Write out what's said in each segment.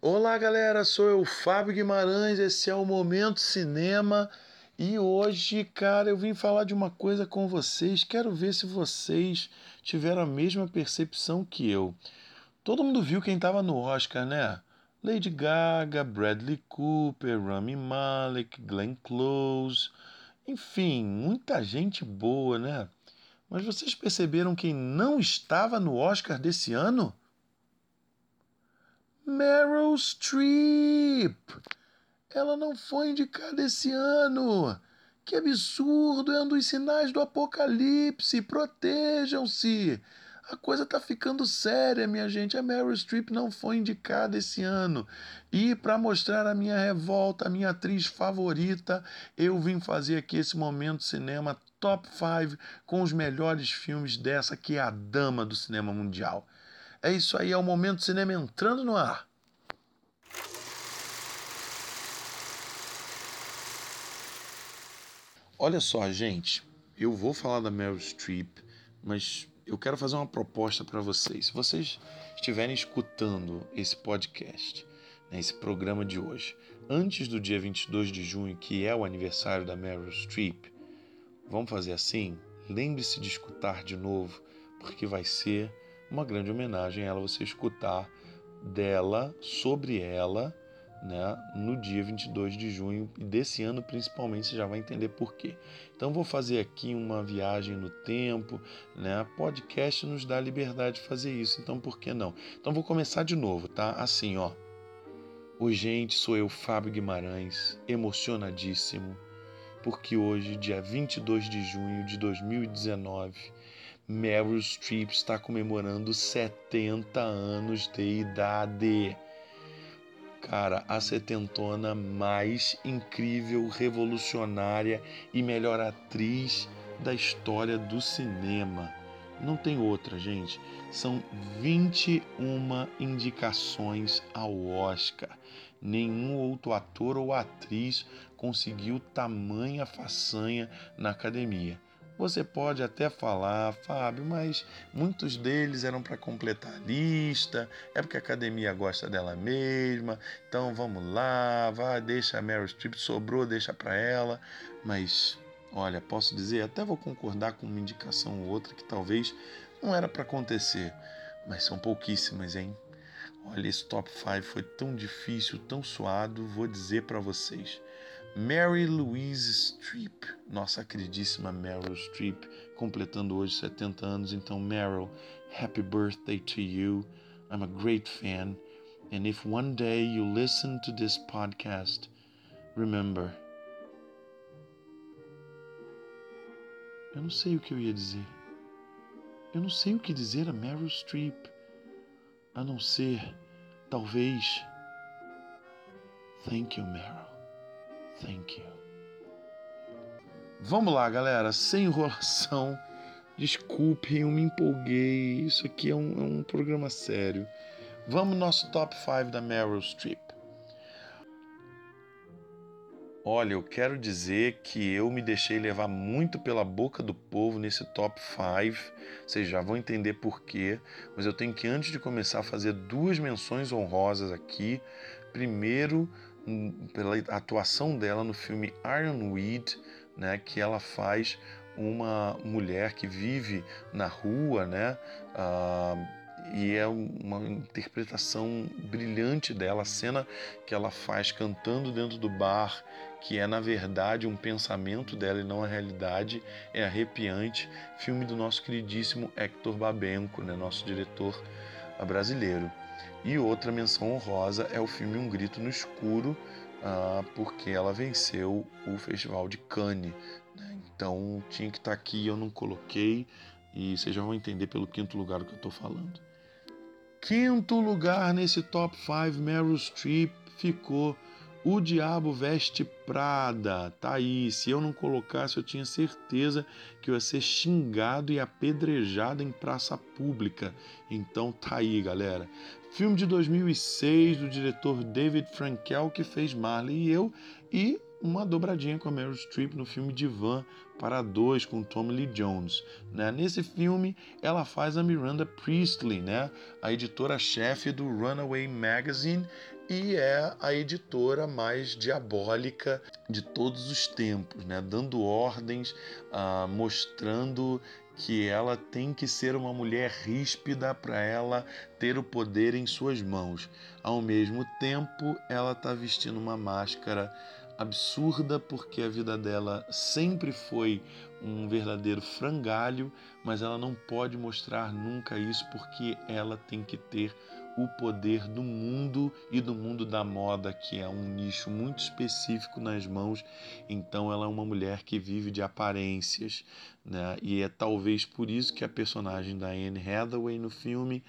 Olá galera, sou eu, Fábio Guimarães, esse é o Momento Cinema e hoje, cara, eu vim falar de uma coisa com vocês. Quero ver se vocês tiveram a mesma percepção que eu. Todo mundo viu quem estava no Oscar, né? Lady Gaga, Bradley Cooper, Rami Malek, Glenn Close, enfim, muita gente boa, né? Mas vocês perceberam quem não estava no Oscar desse ano? Meryl Streep. Ela não foi indicada esse ano. Que absurdo! É um dos sinais do apocalipse. Protejam-se. A coisa tá ficando séria, minha gente. A Meryl Streep não foi indicada esse ano. E para mostrar a minha revolta, a minha atriz favorita, eu vim fazer aqui esse momento cinema top 5 com os melhores filmes dessa que é a dama do cinema mundial. É isso aí, é o momento cinema entrando no ar. Olha só, gente, eu vou falar da Meryl Streep, mas eu quero fazer uma proposta para vocês. Se vocês estiverem escutando esse podcast, né, esse programa de hoje, antes do dia 22 de junho, que é o aniversário da Meryl Streep, vamos fazer assim? Lembre-se de escutar de novo, porque vai ser uma grande homenagem a ela você escutar dela, sobre ela, né, no dia 22 de junho e desse ano principalmente você já vai entender por quê. Então vou fazer aqui uma viagem no tempo, né? Podcast nos dá liberdade de fazer isso, então por que não? Então vou começar de novo, tá? Assim, ó. Oi, gente, sou eu, Fábio Guimarães, emocionadíssimo, porque hoje, dia 22 de junho de 2019, Meryl Streep está comemorando 70 anos de idade. Cara, a setentona mais incrível, revolucionária e melhor atriz da história do cinema. Não tem outra, gente. São 21 indicações ao Oscar. Nenhum outro ator ou atriz conseguiu tamanha façanha na academia. Você pode até falar, Fábio, mas muitos deles eram para completar a lista, é porque a academia gosta dela mesma, então vamos lá, vai, deixa a Meryl Streep, sobrou, deixa para ela. Mas, olha, posso dizer, até vou concordar com uma indicação ou outra que talvez não era para acontecer, mas são pouquíssimas, hein? Olha, esse top 5 foi tão difícil, tão suado, vou dizer para vocês. Mary Louise Streep, nossa queridíssima Meryl Streep, completando hoje 70 anos. Então, Meryl, happy birthday to you. I'm a great fan. And if one day you listen to this podcast, remember. Eu não sei o que eu ia dizer. Eu não sei o que dizer a Meryl Streep, a não ser, talvez. Thank you, Meryl. Thank you. Vamos lá, galera, sem enrolação. Desculpem, eu me empolguei. Isso aqui é um, é um programa sério. Vamos no nosso top 5 da Meryl Streep. Olha, eu quero dizer que eu me deixei levar muito pela boca do povo nesse top 5. Vocês já vão entender por quê, mas eu tenho que, antes de começar, fazer duas menções honrosas aqui. Primeiro, pela atuação dela no filme Ironweed, né, que ela faz uma mulher que vive na rua, né, uh, e é uma interpretação brilhante dela, a cena que ela faz cantando dentro do bar, que é na verdade um pensamento dela e não a realidade, é arrepiante. Filme do nosso queridíssimo Hector Babenco, né, nosso diretor brasileiro. E outra menção honrosa é o filme Um Grito no Escuro, uh, porque ela venceu o Festival de Cannes. Né? Então tinha que estar tá aqui, eu não coloquei, e vocês já vão entender pelo quinto lugar o que eu estou falando. Quinto lugar nesse top 5, Meryl Streep ficou o Diabo Veste Prada. Tá aí. Se eu não colocasse, eu tinha certeza que eu ia ser xingado e apedrejado em praça pública. Então tá aí, galera. Filme de 2006 do diretor David Frankel que fez Marley e eu e uma dobradinha com a Meryl Streep no filme Divan para dois com Tommy Lee Jones. Né? Nesse filme, ela faz a Miranda Priestley, né? a editora-chefe do Runaway Magazine, e é a editora mais diabólica de todos os tempos, né? dando ordens, uh, mostrando que ela tem que ser uma mulher ríspida para ela ter o poder em suas mãos. Ao mesmo tempo, ela está vestindo uma máscara absurda porque a vida dela sempre foi um verdadeiro frangalho, mas ela não pode mostrar nunca isso porque ela tem que ter o poder do mundo e do mundo da moda, que é um nicho muito específico nas mãos. Então ela é uma mulher que vive de aparências, né? E é talvez por isso que a personagem da Anne Hathaway no filme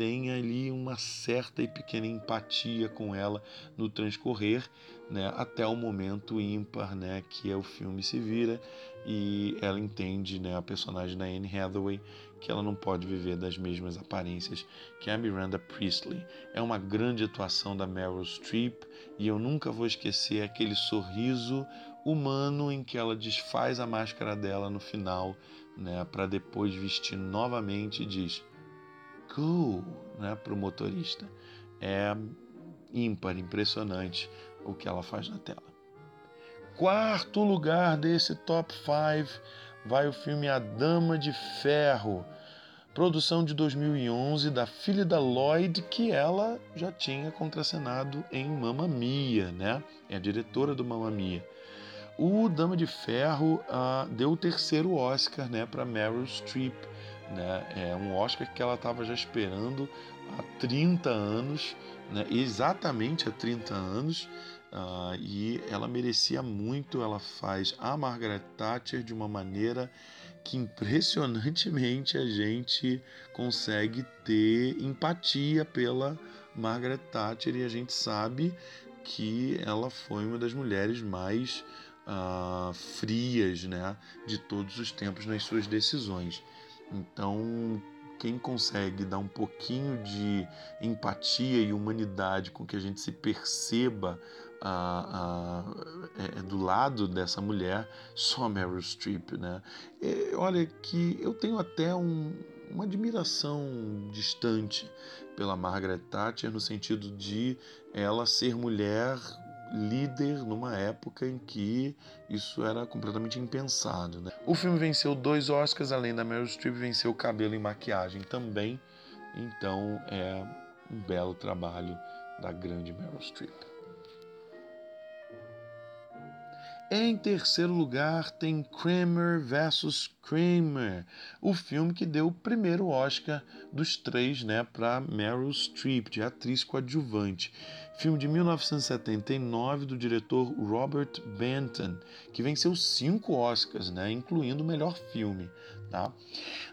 tem ali uma certa e pequena empatia com ela no transcorrer, né, até o momento ímpar, né, que é o filme se vira e ela entende, né, a personagem da Anne Hathaway, que ela não pode viver das mesmas aparências que a Miranda Priestley. É uma grande atuação da Meryl Streep e eu nunca vou esquecer aquele sorriso humano em que ela desfaz a máscara dela no final, né, para depois vestir novamente e diz cool né, para o motorista. É ímpar, impressionante o que ela faz na tela. Quarto lugar desse top 5 vai o filme A Dama de Ferro, produção de 2011 da filha da Lloyd, que ela já tinha contracenado em Mamma Mia, né? É a diretora do Mamma Mia. O Dama de Ferro uh, deu o terceiro Oscar né, para Meryl Streep né? É um Oscar que ela estava já esperando há 30 anos, né? exatamente há 30 anos, uh, e ela merecia muito. Ela faz a Margaret Thatcher de uma maneira que impressionantemente a gente consegue ter empatia pela Margaret Thatcher e a gente sabe que ela foi uma das mulheres mais uh, frias né, de todos os tempos nas suas decisões. Então, quem consegue dar um pouquinho de empatia e humanidade com que a gente se perceba a, a, é, do lado dessa mulher, só Meryl Streep, né? E, olha que eu tenho até um, uma admiração distante pela Margaret Thatcher no sentido de ela ser mulher líder numa época em que isso era completamente impensado. Né? O filme venceu dois Oscars, além da Meryl Streep, venceu cabelo e maquiagem também. Então é um belo trabalho da grande Meryl Streep. Em terceiro lugar tem Kramer vs Kramer, o filme que deu o primeiro Oscar dos três né, para Meryl Streep, de atriz coadjuvante. Filme de 1979 do diretor Robert Benton, que venceu cinco Oscars, né, incluindo o melhor filme. Tá?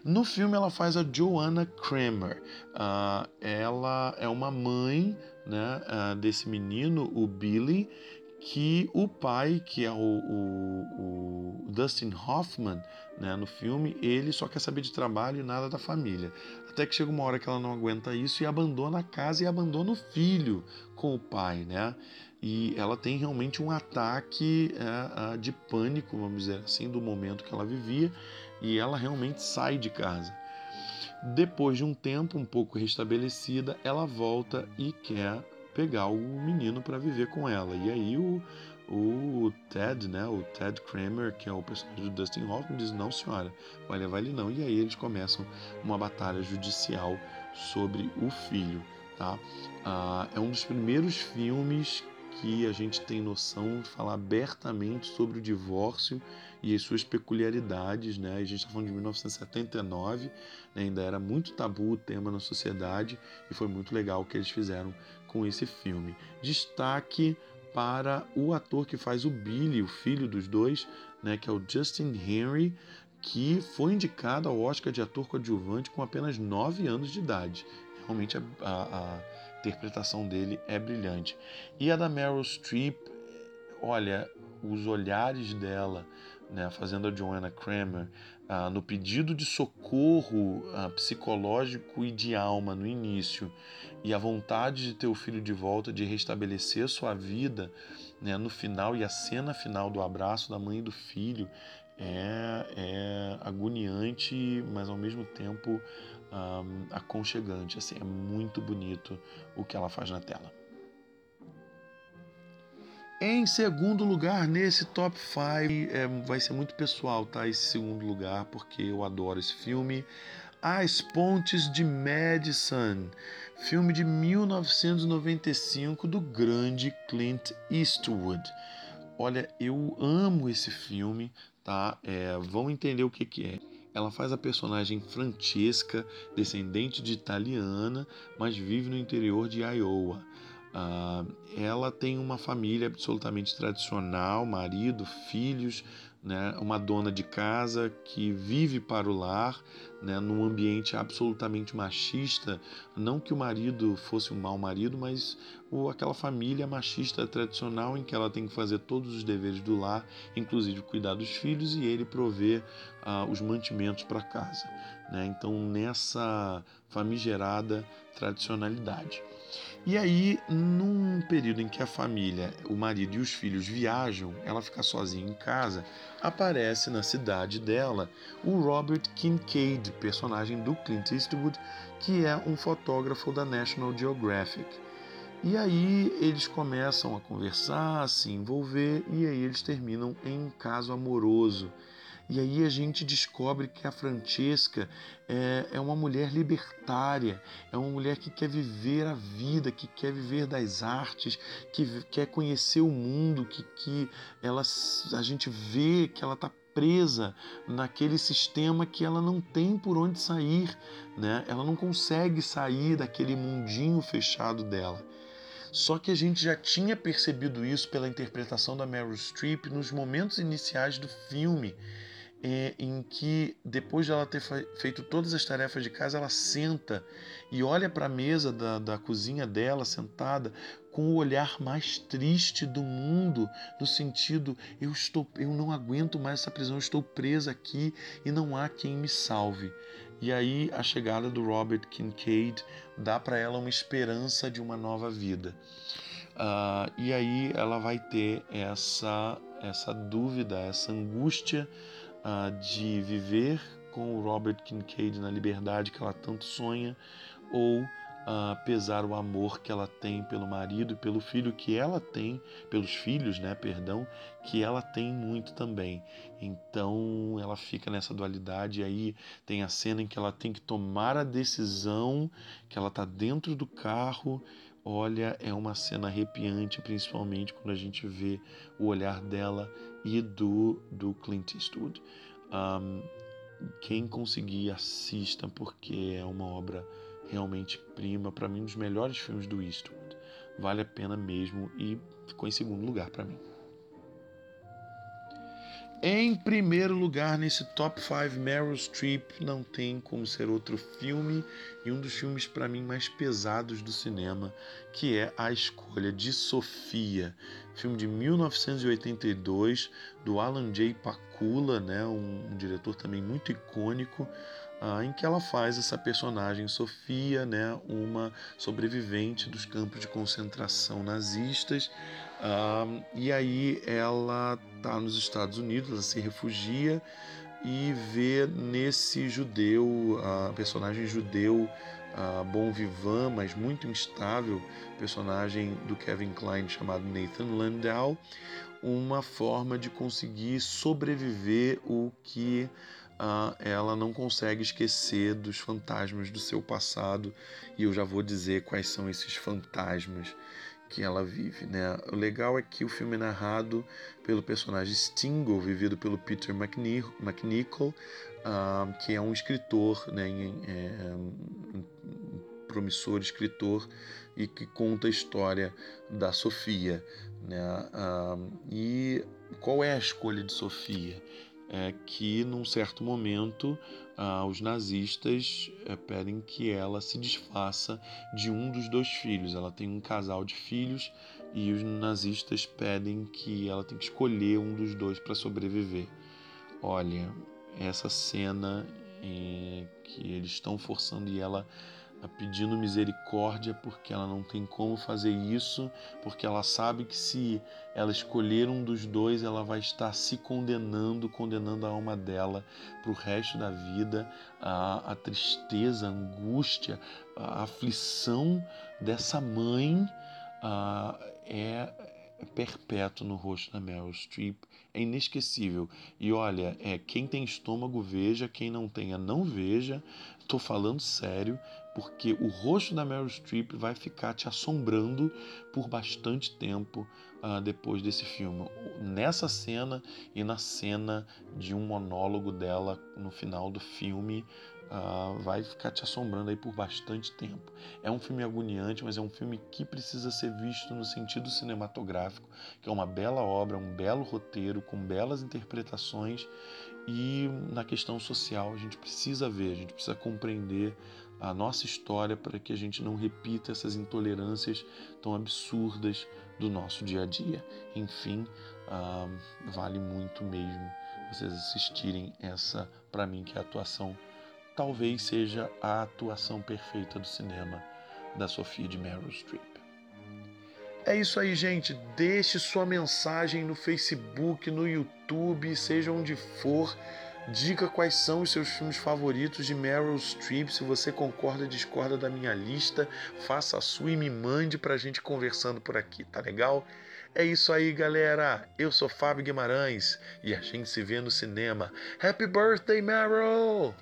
No filme ela faz a Joanna Kramer. Uh, ela é uma mãe né, uh, desse menino, o Billy, que o pai, que é o, o, o, Dustin Hoffman, né, no filme, ele só quer saber de trabalho e nada da família. Até que chega uma hora que ela não aguenta isso e abandona a casa e abandona o filho com o pai, né? E ela tem realmente um ataque é, de pânico, vamos dizer assim, do momento que ela vivia, e ela realmente sai de casa. Depois de um tempo um pouco restabelecida, ela volta e quer pegar o menino para viver com ela. E aí o, o Ted, né, o Ted Kramer, que é o personagem do Dustin Hoffman, diz: Não, senhora, vai levar ele não. E aí eles começam uma batalha judicial sobre o filho. Tá? Ah, é um dos primeiros filmes que a gente tem noção de falar abertamente sobre o divórcio e as suas peculiaridades. Né? A gente está falando de 1979, né? ainda era muito tabu o tema na sociedade e foi muito legal o que eles fizeram com esse filme. Destaque para o ator que faz o Billy, o filho dos dois, né, que é o Justin Henry, que foi indicado ao Oscar de ator coadjuvante com apenas 9 anos de idade. Realmente a, a, a interpretação dele é brilhante. E a da Meryl Streep, olha, os olhares dela, né, a Joanna Kramer, ah, no pedido de socorro ah, psicológico e de alma no início, e a vontade de ter o filho de volta, de restabelecer sua vida né, no final, e a cena final do abraço da mãe e do filho é, é agoniante, mas ao mesmo tempo ah, aconchegante. Assim, é muito bonito o que ela faz na tela. Em segundo lugar, nesse top 5, é, vai ser muito pessoal, tá? Esse segundo lugar, porque eu adoro esse filme. As Pontes de Madison, filme de 1995 do grande Clint Eastwood. Olha, eu amo esse filme, tá? É, vão entender o que, que é. Ela faz a personagem Francesca, descendente de italiana, mas vive no interior de Iowa. Uh, ela tem uma família absolutamente tradicional, marido, filhos, né, uma dona de casa que vive para o lar, né, num ambiente absolutamente machista. Não que o marido fosse um mau marido, mas o, aquela família machista tradicional em que ela tem que fazer todos os deveres do lar, inclusive cuidar dos filhos e ele prover uh, os mantimentos para casa. Né? Então, nessa famigerada tradicionalidade. E aí, num período em que a família, o marido e os filhos viajam, ela fica sozinha em casa, aparece na cidade dela o Robert Kincaid, personagem do Clint Eastwood, que é um fotógrafo da National Geographic. E aí eles começam a conversar, a se envolver, e aí eles terminam em um caso amoroso. E aí a gente descobre que a Francesca é, é uma mulher libertária, é uma mulher que quer viver a vida, que quer viver das artes, que quer conhecer o mundo, que, que ela, a gente vê que ela está presa naquele sistema que ela não tem por onde sair, né? Ela não consegue sair daquele mundinho fechado dela. Só que a gente já tinha percebido isso pela interpretação da Meryl Streep nos momentos iniciais do filme é, em que depois de ela ter feito todas as tarefas de casa, ela senta e olha para a mesa da, da cozinha dela, sentada, com o olhar mais triste do mundo, no sentido eu estou, eu não aguento mais essa prisão, estou presa aqui e não há quem me salve. E aí a chegada do Robert Kincaid dá para ela uma esperança de uma nova vida. Uh, e aí ela vai ter essa essa dúvida, essa angústia de viver com o Robert Kincaid na liberdade que ela tanto sonha, ou uh, pesar o amor que ela tem pelo marido e pelo filho que ela tem, pelos filhos, né, perdão, que ela tem muito também. Então ela fica nessa dualidade e aí tem a cena em que ela tem que tomar a decisão, que ela está dentro do carro. Olha, é uma cena arrepiante, principalmente quando a gente vê o olhar dela e do, do Clint Eastwood. Um, quem conseguir, assista, porque é uma obra realmente prima. Para mim, um dos melhores filmes do Eastwood. Vale a pena mesmo e ficou em segundo lugar para mim. Em primeiro lugar, nesse top 5, Meryl Streep não tem como ser outro filme e um dos filmes para mim mais pesados do cinema, que é A Escolha de Sofia, filme de 1982 do Alan J. Pakula, né, um, um diretor também muito icônico, uh, em que ela faz essa personagem Sofia, né, uma sobrevivente dos campos de concentração nazistas, uh, e aí ela está nos Estados Unidos, ela se refugia e vê nesse judeu, a personagem judeu bom vivant, mas muito instável, personagem do Kevin Kline chamado Nathan Landau, uma forma de conseguir sobreviver o que ela não consegue esquecer dos fantasmas do seu passado, e eu já vou dizer quais são esses fantasmas que ela vive. Né? O legal é que o filme é narrado pelo personagem Stingo, vivido pelo Peter McNichol, uh, que é um escritor, né, é, um promissor escritor e que conta a história da Sofia. Né? Uh, e qual é a escolha de Sofia? É que num certo momento ah, os nazistas eh, pedem que ela se desfaça de um dos dois filhos. Ela tem um casal de filhos e os nazistas pedem que ela tem que escolher um dos dois para sobreviver. Olha, essa cena é, que eles estão forçando e ela pedindo misericórdia porque ela não tem como fazer isso, porque ela sabe que se ela escolher um dos dois, ela vai estar se condenando, condenando a alma dela para o resto da vida, a, a, tristeza, a angústia, a aflição dessa mãe a, é, perpétuo no rosto da Meryl Streep. É inesquecível. E olha, é, quem tem estômago veja, quem não tenha não veja. Estou falando sério, porque o rosto da Meryl Streep vai ficar te assombrando por bastante tempo uh, depois desse filme. Nessa cena e na cena de um monólogo dela no final do filme, uh, vai ficar te assombrando aí por bastante tempo. É um filme agoniante, mas é um filme que precisa ser visto no sentido cinematográfico, que é uma bela obra, um belo roteiro, com belas interpretações e na questão social a gente precisa ver, a gente precisa compreender a nossa história para que a gente não repita essas intolerâncias tão absurdas do nosso dia a dia. Enfim, uh, vale muito mesmo vocês assistirem essa, para mim, que é a atuação talvez seja a atuação perfeita do cinema da Sofia de Meryl Streep. É isso aí, gente. Deixe sua mensagem no Facebook, no YouTube, seja onde for. Diga quais são os seus filmes favoritos de Meryl Streep. Se você concorda ou discorda da minha lista, faça a sua e me mande pra gente conversando por aqui, tá legal? É isso aí, galera. Eu sou Fábio Guimarães e a gente se vê no cinema. Happy birthday, Meryl!